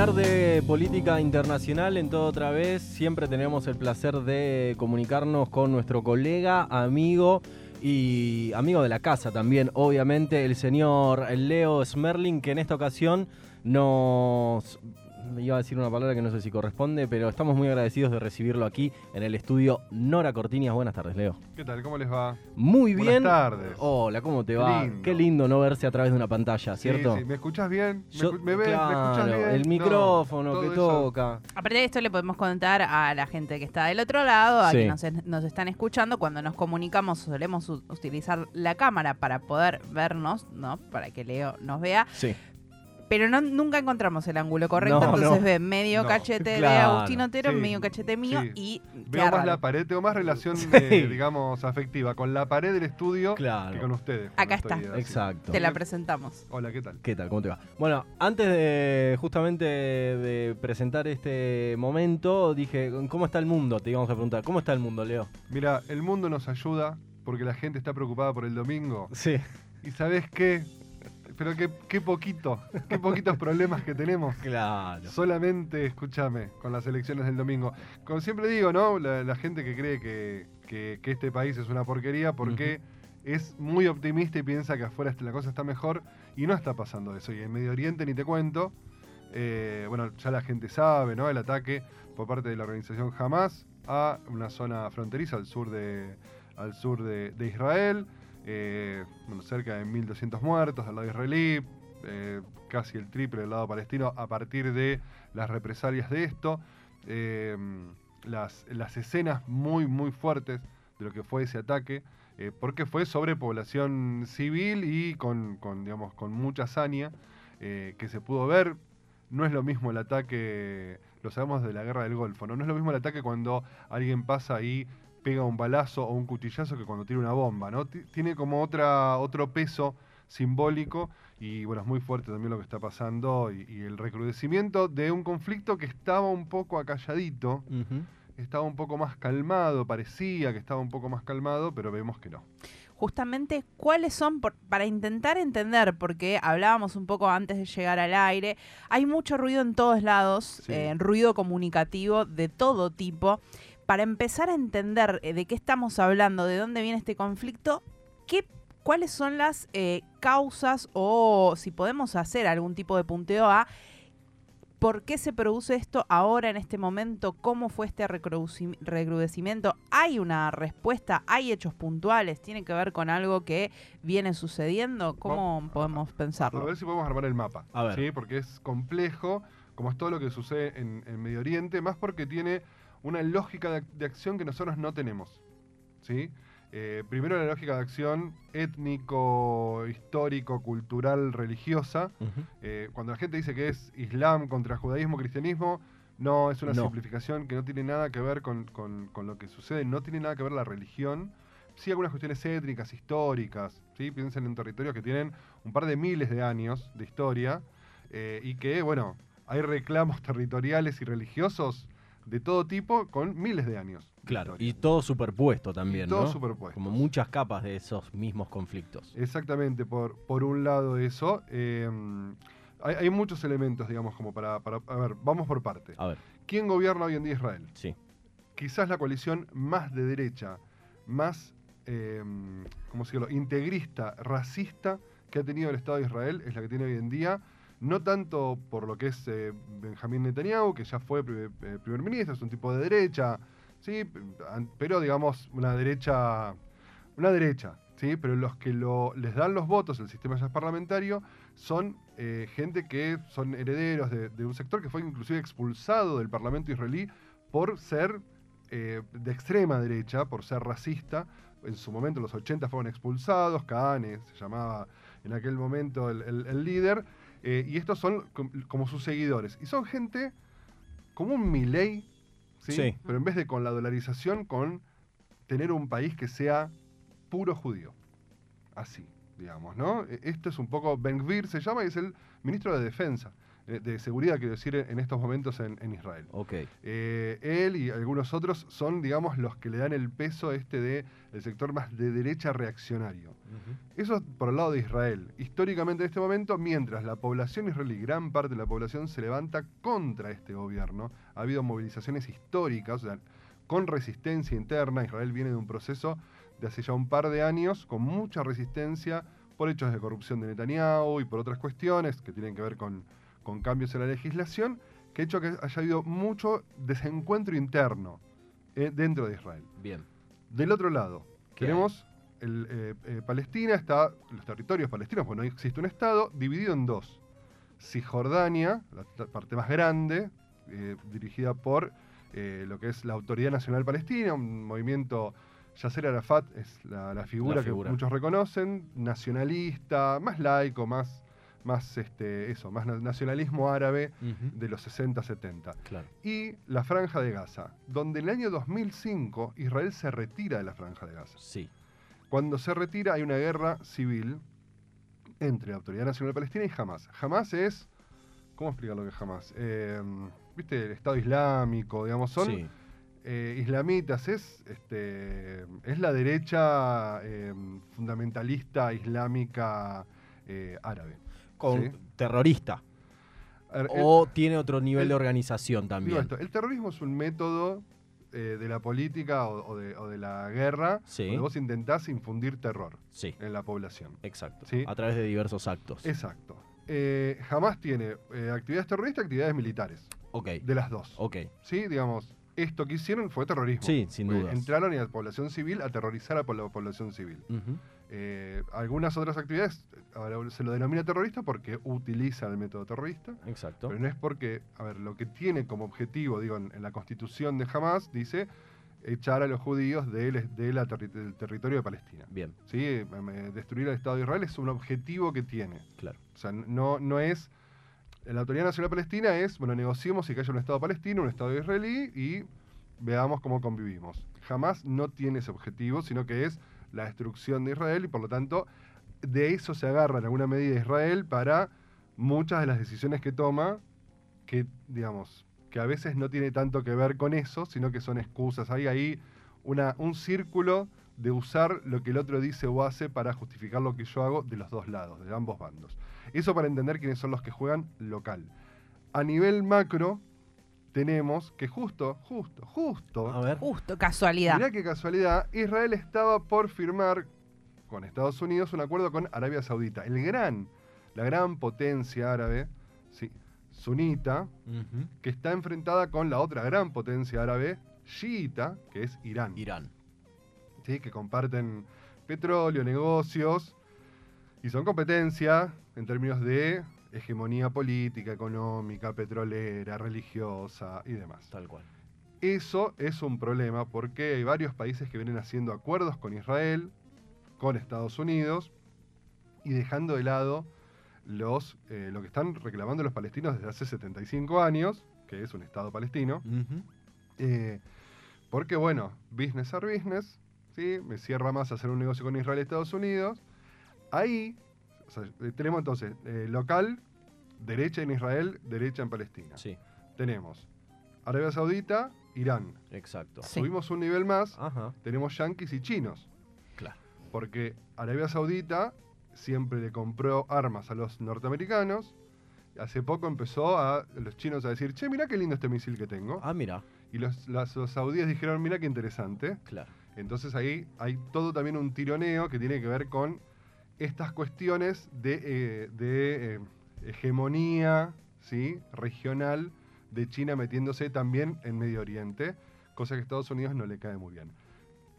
hablar de política internacional en todo otra vez, siempre tenemos el placer de comunicarnos con nuestro colega, amigo y amigo de la casa también, obviamente, el señor Leo Smerling, que en esta ocasión nos iba a decir una palabra que no sé si corresponde, pero estamos muy agradecidos de recibirlo aquí en el estudio Nora Cortiñas. Buenas tardes, Leo. ¿Qué tal? ¿Cómo les va? Muy bien. Buenas tardes. Hola, ¿cómo te va? Qué lindo no verse a través de una pantalla, ¿cierto? Sí, sí. ¿Me escuchas bien? ¿Me, ves? ¿Me escuchas bien? El micrófono que toca. Aparte de esto, le podemos contar a la gente que está del otro lado, a quienes nos, nos están escuchando, cuando nos comunicamos solemos utilizar la cámara para poder vernos, ¿no? Para que Leo nos vea. Sí. Pero no, nunca encontramos el ángulo correcto, entonces ve medio cachete de Agustín Otero, medio cachete mío y... Veo más la pared, tengo más relación, eh, digamos, afectiva con la pared del estudio que con ustedes. Acá está. Exacto. Te la presentamos. Hola, ¿qué tal? ¿Qué tal? ¿Cómo te va? Bueno, antes de justamente de presentar este momento, dije, ¿cómo está el mundo? Te íbamos a preguntar, ¿cómo está el mundo, Leo? Mira, el mundo nos ayuda porque la gente está preocupada por el domingo. Sí. ¿Y sabes qué? Pero qué, poquito, qué poquitos problemas que tenemos. Claro. Solamente, escúchame, con las elecciones del domingo. Como siempre digo, ¿no? La, gente que cree que, este país es una porquería porque es muy optimista y piensa que afuera la cosa está mejor y no está pasando eso. Y en Medio Oriente ni te cuento. Eh, bueno, ya la gente sabe, ¿no? El ataque por parte de la organización Hamas a una zona fronteriza al sur de, al sur de Israel eh, cerca de 1.200 muertos del lado israelí, eh, casi el triple del lado palestino a partir de las represalias de esto. Eh, las, las, escenas muy, muy fuertes de lo que fue ese ataque, porque fue sobre población civil y con, con, digamos, con mucha hazaña que se pudo ver. No es lo mismo el ataque, lo sabemos de la guerra del Golfo, ¿no? no es lo mismo el ataque cuando alguien pasa y pega un balazo o un cuchillazo que cuando tira una bomba, ¿no? tiene como otra, otro peso simbólico y bueno, es muy fuerte también lo que está pasando y, el recrudecimiento de un conflicto que estaba un poco acalladito, estaba un poco más calmado, parecía que estaba un poco más calmado, pero vemos que no. Justamente, ¿cuáles son, para intentar entender, porque hablábamos un poco antes de llegar al aire, hay mucho ruido en todos lados, eh, ruido comunicativo de todo tipo para empezar a entender eh, de qué estamos hablando, de dónde viene este conflicto, ¿qué, ¿cuáles son las eh, causas o si podemos hacer algún tipo de punteo a por qué se produce esto ahora en este momento, cómo fue este recrudecimiento? ¿Hay una respuesta? ¿Hay hechos puntuales? ¿Tiene que ver con algo que viene sucediendo? ¿Cómo podemos pensarlo? A ver si podemos armar el mapa. A ver. ¿sí? Porque es complejo, como es todo lo que sucede en, en Medio Oriente, más porque tiene una lógica de, acción que nosotros no tenemos. ¿sí? Eh, primero la lógica de acción étnico, histórico, cultural, religiosa. Eh, cuando la gente dice que es Islam contra judaísmo, cristianismo, no, es una simplificación que no tiene nada que ver con, lo que sucede, no tiene nada que ver la religión. Sí, algunas cuestiones étnicas, históricas, ¿sí? piensen en territorios que tienen un par de miles de años de historia eh, y que, bueno, hay reclamos territoriales y religiosos de todo tipo con miles de años. Claro, y todo superpuesto también, todo superpuesto. Como muchas capas de esos mismos conflictos. Exactamente, por, por un lado eso. Em, hay, muchos elementos, digamos, como para, A ver, vamos por parte. A ver. ¿Quién gobierna hoy en día Israel? Sí. Quizás la coalición más de derecha, más, eh, ¿cómo decirlo?, integrista, racista que ha tenido el Estado de Israel es la que tiene hoy en día no tanto por lo que es eh, Benjamín Netanyahu, que ya fue eh, primer ministro, es un tipo de derecha, sí, pero digamos una derecha, una derecha, sí, pero los que lo, les dan los votos, el sistema ya parlamentario, son eh, gente que son herederos de, un sector que fue inclusive expulsado del Parlamento israelí por ser de extrema derecha, por ser racista. En su momento, en los 80 fueron expulsados, Kahane se llamaba en aquel momento el líder, eh, y estos son como sus seguidores. Y son gente como un Milei, ¿sí? Pero en vez de con la dolarización, con tener un país que sea puro judío. Así, digamos, ¿no? E, esto es un poco, Ben Gvir se llama y es el ministro de Defensa. De seguridad, quiero decir, en estos momentos en, Israel. Ok. Eh, él y algunos otros son, digamos, los que le dan el peso este de el sector más de derecha reaccionario. Eso por el lado de Israel. Históricamente en este momento, mientras la población israelí, gran parte de la población, se levanta contra este gobierno, ha habido movilizaciones históricas, o sea, con resistencia interna. Israel viene de un proceso de hace ya un par de años con mucha resistencia por hechos de corrupción de Netanyahu y por otras cuestiones que tienen que ver con con cambios en la legislación, que ha hecho que haya habido mucho desencuentro interno eh, dentro de Israel. Bien. Del otro lado, tenemos el, eh, eh, Palestina, está los territorios palestinos, bueno, existe un Estado dividido en dos. Cisjordania, la, parte más grande, dirigida por lo que es la Autoridad Nacional Palestina, un movimiento Yasser Arafat es la, figura, que muchos reconocen, nacionalista, más laico, más más este, eso, más nacionalismo árabe de los 60-70. Y la Franja de Gaza, donde en el año 2005 Israel se retira de la Franja de Gaza. Sí. Cuando se retira hay una guerra civil entre la Autoridad Nacional Palestina y Hamas. Hamas es, ¿cómo explicar lo que es Hamas? Eh, ¿Viste? El Estado Islámico, digamos, son... Eh, islamitas, es, este, es la derecha eh, fundamentalista islámica árabe con terrorista. o tiene otro nivel de organización también. el terrorismo es un método eh, de la política o, de, la guerra donde vos intentás infundir terror en la población. Exacto. A través de diversos actos. Exacto. Eh, jamás tiene eh, actividades terroristas, actividades militares. Ok. De las dos. Ok. Sí, digamos, esto que hicieron fue terrorismo. Sí, sin duda. Entraron en la población civil a terrorizar a la población civil. Eh, algunas otras actividades se lo denomina terrorista porque utiliza el método terrorista. Exacto. Pero no es porque, a ver, lo que tiene como objetivo, digo, en, la constitución de Hamas, dice echar a los judíos del territorio de Palestina. Bien. ¿Sí? Eh, destruir el Estado de Israel es un objetivo que tiene. Claro. O sea, no, no es. La Autoridad Nacional Palestina es, bueno, negociemos y que haya un Estado palestino, un Estado israelí y veamos cómo convivimos. Jamás no tiene ese objetivo, sino que es la destrucción de Israel y por lo tanto de eso se agarra en alguna medida Israel para muchas de las decisiones que toma, que digamos, que a veces no tiene tanto que ver con eso, sino que son excusas. Hay ahí un círculo de usar lo que el otro dice o hace para justificar lo que yo hago de los dos lados, de ambos bandos. Eso para entender quiénes son los que juegan local. A nivel macro, tenemos que justo, justo, justo. A ver. Justo, casualidad. Mirá qué casualidad. Israel estaba por firmar con Estados Unidos un acuerdo con Arabia Saudita. El gran, la gran potencia árabe, sí, sunita, que está enfrentada con la otra gran potencia árabe, chiita, que es Irán. Irán. Sí, que comparten petróleo, negocios, y son competencia en términos de hegemonía política, económica, petrolera, religiosa y demás. Tal cual. Eso es un problema porque hay varios países que vienen haciendo acuerdos con Israel, con Estados Unidos, y dejando de lado los, eh, lo que están reclamando los palestinos desde hace 75 años, que es un Estado palestino. Eh, porque, bueno, business are business, ¿sí? me cierra más hacer un negocio con Israel y Estados Unidos. Ahí eh, tenemos entonces eh, local, derecha en Israel, derecha en Palestina. Sí. Tenemos Arabia Saudita, Irán. Exacto. Subimos un nivel más, tenemos yanquis y chinos. Claro. Porque Arabia Saudita siempre le compró armas a los norteamericanos. Hace poco empezó a los chinos a decir, che, mira qué lindo este misil que tengo. Ah, mira. Y los, los saudíes dijeron, mira qué interesante. Claro. Entonces ahí hay todo también un tironeo que tiene que ver con estas cuestiones de, eh, eh, hegemonía ¿sí? regional de China metiéndose también en Medio Oriente, cosa que a Estados Unidos no le cae muy bien.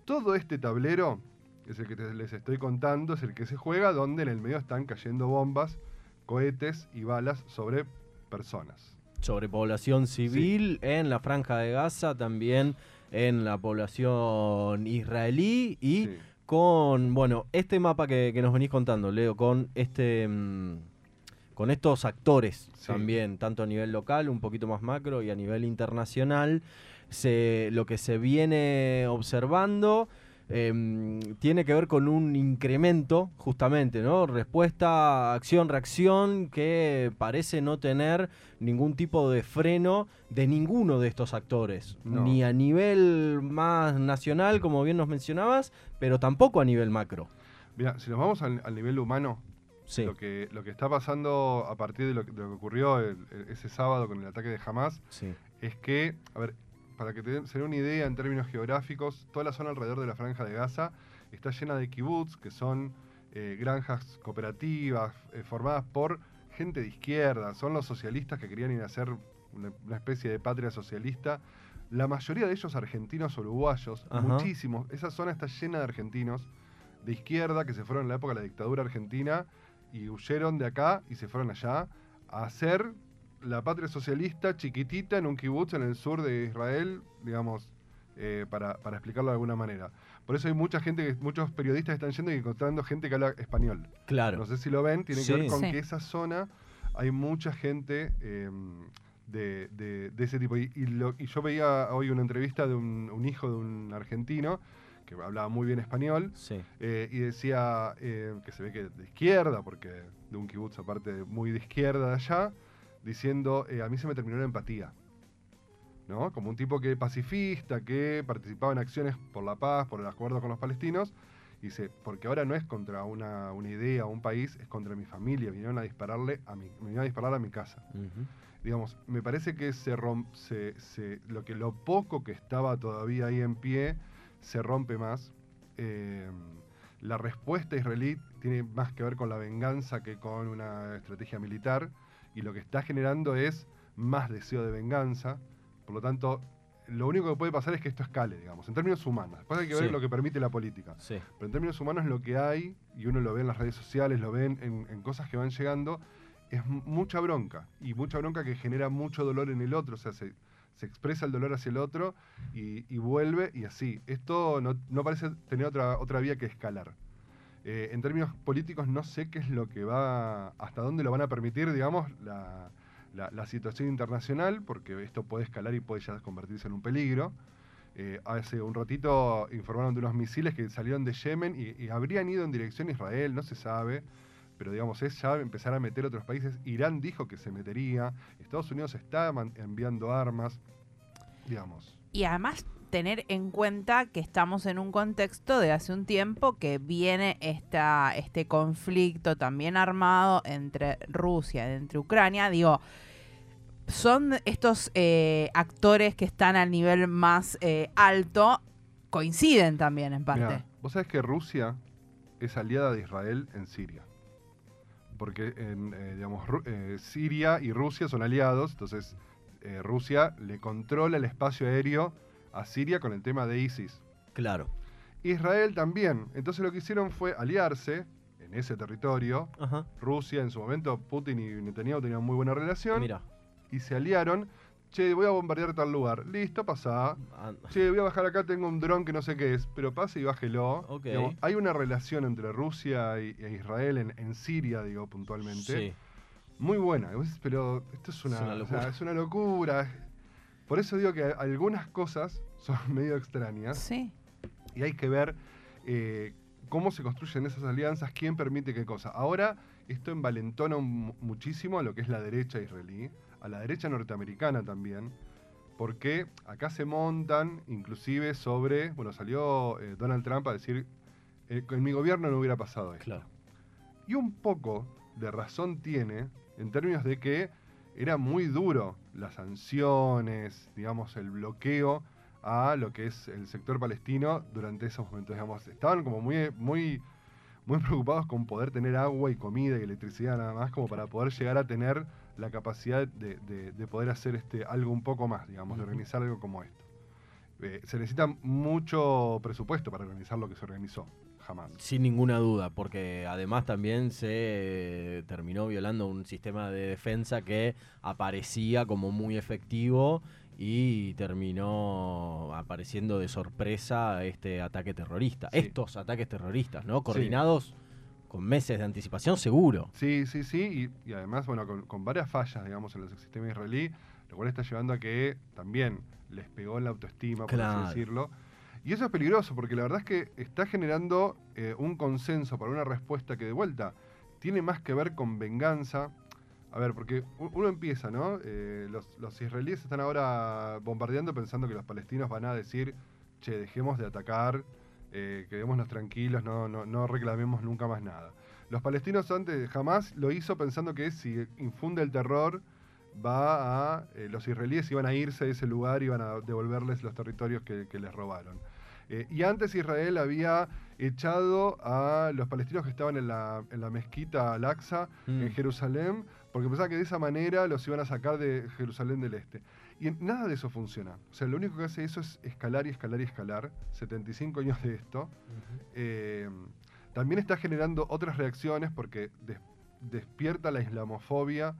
Todo este tablero, es el que les estoy contando, es el que se juega donde en el medio están cayendo bombas, cohetes y balas sobre personas. Sobre población civil en la franja de Gaza, también en la población israelí y con, bueno, este mapa que, nos venís contando, Leo, con este mm, con estos actores también, tanto a nivel local, un poquito más macro, y a nivel internacional, se, lo que se viene observando em, tiene que ver con un incremento, justamente, ¿no? Respuesta, acción, reacción, que parece no tener ningún tipo de freno de ninguno de estos actores, ni a nivel más nacional, como bien nos mencionabas, pero tampoco a nivel macro. Mira, si nos vamos al, nivel humano, lo, que, lo que está pasando a partir de lo que, ocurrió ese sábado con el ataque de Hamas es que, a ver, para que te den una idea en términos geográficos, toda la zona alrededor de la franja de Gaza está llena de kibbutz, que son eh, granjas cooperativas eh, formadas por gente de izquierda, son los socialistas que querían ir a hacer una, especie de patria socialista. La mayoría de ellos argentinos o uruguayos, muchísimos. Esa zona está llena de argentinos de izquierda que se fueron en la época de la dictadura argentina y huyeron de acá y se fueron allá a hacer la patria socialista chiquitita en un kibutz en el sur de Israel, digamos, eh, para, explicarlo de alguna manera. Por eso hay mucha gente, muchos periodistas están yendo y encontrando gente que habla español. Claro. No sé si lo ven, tiene que ver con que esa zona hay mucha gente em, de, ese tipo. Y, yo veía hoy una entrevista de un, hijo de un argentino que hablaba muy bien español eh, y decía eh, que se ve que de izquierda, porque de un kibutz aparte muy de izquierda de allá, diciendo, eh, a mí se me terminó la empatía. ¿no? Como un tipo que pacifista, que participaba en acciones por la paz, por el acuerdo con los palestinos. Dice, porque ahora no es contra una, una idea o un país, es contra mi familia. Vinieron a dispararle a mi, vinieron a disparar a mi casa. Digamos, me parece que se, rompe, se, lo que lo poco que estaba todavía ahí en pie se rompe más. Eh, la respuesta israelí tiene más que ver con la venganza que con una estrategia militar y lo que está generando es más deseo de venganza. Por lo tanto, lo único que puede pasar es que esto escale, digamos, en términos humanos. Después hay que ver lo que permite la política. Pero en términos humanos lo que hay, y uno lo ve en las redes sociales, lo ve en, cosas que van llegando, es mucha bronca. Y mucha bronca que genera mucho dolor en el otro. O sea, se, expresa el dolor hacia el otro y, vuelve y así. Esto no, no, parece tener otra, otra vía que escalar. Eh, en términos políticos no sé qué es lo que va, hasta dónde lo van a permitir, digamos, la, situación internacional, porque esto puede escalar y puede ya convertirse en un peligro. Eh, hace un ratito informaron de unos misiles que salieron de Yemen y, habrían ido en dirección a Israel, no se sabe, pero digamos, es ya empezar a meter otros países. Irán dijo que se metería, Estados Unidos está enviando armas, digamos. Y además tener en cuenta que estamos en un contexto de hace un tiempo que viene esta, este conflicto también armado entre Rusia, entre Ucrania. Digo, son estos eh, actores que están al nivel más eh, alto, coinciden también en parte. Vos sabés que Rusia es aliada de Israel en Siria. Porque, en, eh, digamos, Siria y Rusia son aliados, entonces Rusia le controla el espacio aéreo a Siria con el tema de ISIS. Claro. Israel también. Entonces lo que hicieron fue aliarse en ese territorio. Rusia, en su momento, Putin y Netanyahu tenían muy buena relación. Mira. Y se aliaron. Che, voy a bombardear tal lugar. Listo, pasa. Ah. Che, voy a bajar acá, tengo un dron que no sé qué es. Pero pase y bájelo. hay una relación entre Rusia e Israel en, Siria, digo, puntualmente. Sí. Muy buena. Pero esto es una, es una locura. Por eso digo que algunas cosas son medio extrañas. Sí. Y hay que ver eh, cómo se construyen esas alianzas, quién permite qué cosa. Ahora, esto envalentona muchísimo a lo que es la derecha israelí, a la derecha norteamericana también, porque acá se montan inclusive sobre, bueno, salió eh, Donald Trump a decir, eh, en mi gobierno no hubiera pasado esto. Claro. Y un poco de razón tiene en términos de que era muy duro las sanciones, digamos, el bloqueo a lo que es el sector palestino durante esos momentos. Digamos, estaban como muy, muy, muy preocupados con poder tener agua y comida y electricidad nada más, como para poder llegar a tener la capacidad de, poder hacer este, algo un poco más, digamos, de organizar algo como esto. Eh, se necesita mucho presupuesto para organizar lo que se organizó. Sin ninguna duda, porque además también se terminó violando un sistema de defensa que aparecía como muy efectivo y terminó apareciendo de sorpresa este ataque terrorista. Estos ataques terroristas, ¿no? Coordinados con meses de anticipación, seguro. Sí, sí, sí, y, además, bueno, con, varias fallas, digamos, en el sistema israelí, lo cual está llevando a que también les pegó en la autoestima, por así decirlo Y eso es peligroso porque la verdad es que está generando eh, un consenso para una respuesta que de vuelta tiene más que ver con venganza. A ver, porque uno empieza, ¿no? Eh, los, israelíes están ahora bombardeando pensando que los palestinos van a decir, che, dejemos de atacar, eh, quedémonos tranquilos, no, no, no reclamemos nunca más nada. Los palestinos antes jamás lo hizo pensando que si infunde el terror va a eh, los israelíes iban a irse de ese lugar y iban a devolverles los territorios que, les robaron. Eh, y antes Israel había echado a los palestinos que estaban en la, mezquita Al-Aqsa, en mm. Jerusalén, porque pensaba que de esa manera los iban a sacar de Jerusalén del Este. Y nada de eso funciona. O sea, lo único que hace eso es escalar y escalar y escalar. 75 años de esto. Eh, también está generando otras reacciones porque despierta la islamofobia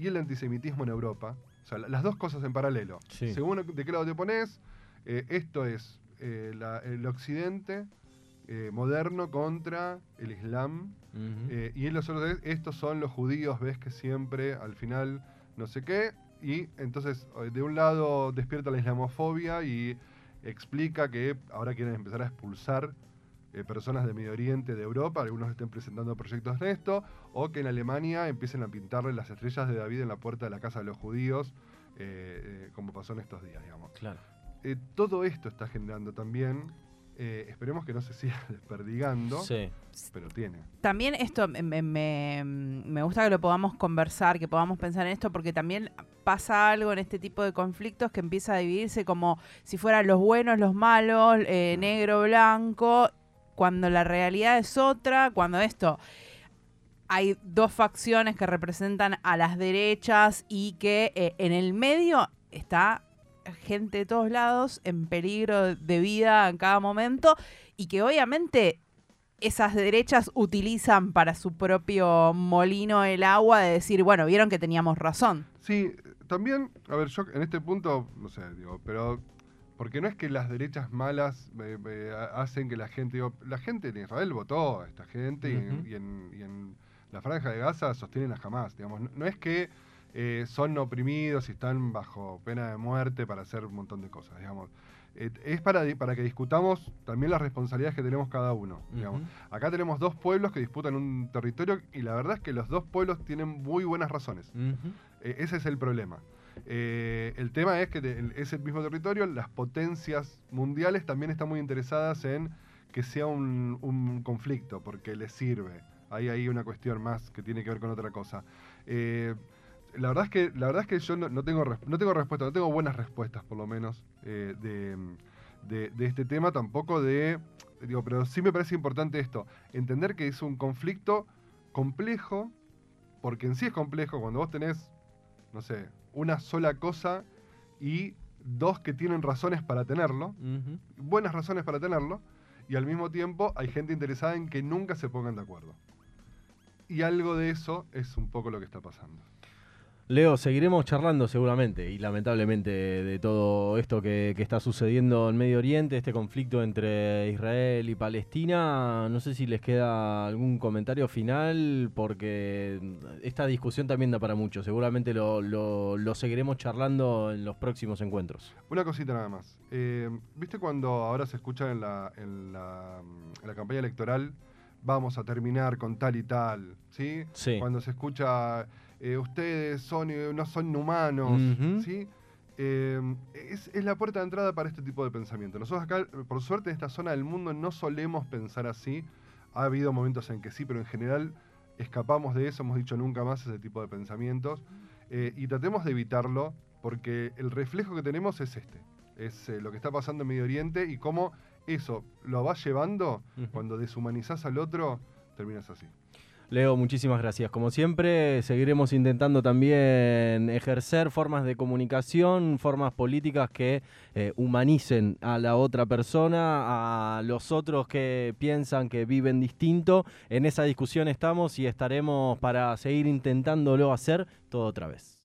y el antisemitismo en Europa. O sea, las dos cosas en paralelo. Según de qué lado te pones, eh, esto es eh, el occidente eh, moderno contra el islam. y en los otros, estos son los judíos, ves que siempre al final no sé qué. Y entonces, de un lado despierta la islamofobia y explica que ahora quieren empezar a expulsar eh, personas de Medio Oriente, de Europa, algunos estén presentando proyectos de esto, o que en Alemania empiecen a pintarle las estrellas de David en la puerta de la casa de los judíos, eh, eh, como pasó en estos días, digamos. Claro. todo esto está generando también esperemos que no se siga desperdigando, sí. pero tiene. También esto me, me, gusta que lo podamos conversar, que podamos pensar en esto, porque también pasa algo en este tipo de conflictos que empieza a dividirse como si fueran los buenos, los malos, negro, blanco, cuando la realidad es otra, cuando esto hay dos facciones que representan a las derechas y que eh, en el medio está gente de todos lados en peligro de vida en cada momento y que obviamente esas derechas utilizan para su propio molino el agua de decir, bueno, vieron que teníamos razón. Sí, también, a ver, yo en este punto, no sé, digo, pero porque no es que las derechas malas eh, eh, hacen que la gente. la gente en Israel votó a esta gente y, en, la franja de Gaza sostienen a jamás. Digamos. No, es que eh, son oprimidos y están bajo pena de muerte para hacer un montón de cosas. Digamos. es para, para que discutamos también las responsabilidades que tenemos cada uno. Acá tenemos dos pueblos que disputan un territorio y la verdad es que los dos pueblos tienen muy buenas razones. ese es el problema. Eh, el tema es que ese mismo territorio, las potencias mundiales también están muy interesadas en que sea un, conflicto, porque les sirve. Hay ahí una cuestión más que tiene que ver con otra cosa. Eh, la verdad es que la verdad es que yo no, tengo no tengo respuesta, no tengo buenas respuestas por lo menos eh, de, de, este tema, tampoco de digo, pero sí me parece importante esto, entender que es un conflicto complejo, porque en sí es complejo cuando vos tenés, no sé, una sola cosa y dos que tienen razones para tenerlo, buenas razones para tenerlo, y al mismo tiempo hay gente interesada en que nunca se pongan de acuerdo. Y algo de eso es un poco lo que está pasando. Leo, seguiremos charlando seguramente y lamentablemente de todo esto que, está sucediendo en Medio Oriente, este conflicto entre Israel y Palestina. No sé si les queda algún comentario final porque esta discusión también da para mucho. Seguramente lo, seguiremos charlando en los próximos encuentros. Una cosita nada más. Eh, ¿Viste cuando ahora se escucha en la, en la, en la campaña electoral? Vamos a terminar con tal y tal, ¿sí? Sí. Cuando se escucha eh, ustedes son, eh, no son humanos, ¿sí? Eh, es, la puerta de entrada para este tipo de pensamiento. Nosotros acá, por suerte, en esta zona del mundo no solemos pensar así. Ha habido momentos en que sí, pero en general escapamos de eso, hemos dicho nunca más ese tipo de pensamientos. y tratemos de evitarlo, porque el reflejo que tenemos es este. Es lo que está pasando en Medio Oriente y cómo eso lo vas llevando, cuando deshumanizás al otro, terminas así. Leo, muchísimas gracias. Como siempre, seguiremos intentando también ejercer formas de comunicación, formas políticas que eh, humanicen a la otra persona, a los otros que piensan que viven distinto. En esa discusión estamos y estaremos para seguir intentándolo hacer todo otra vez.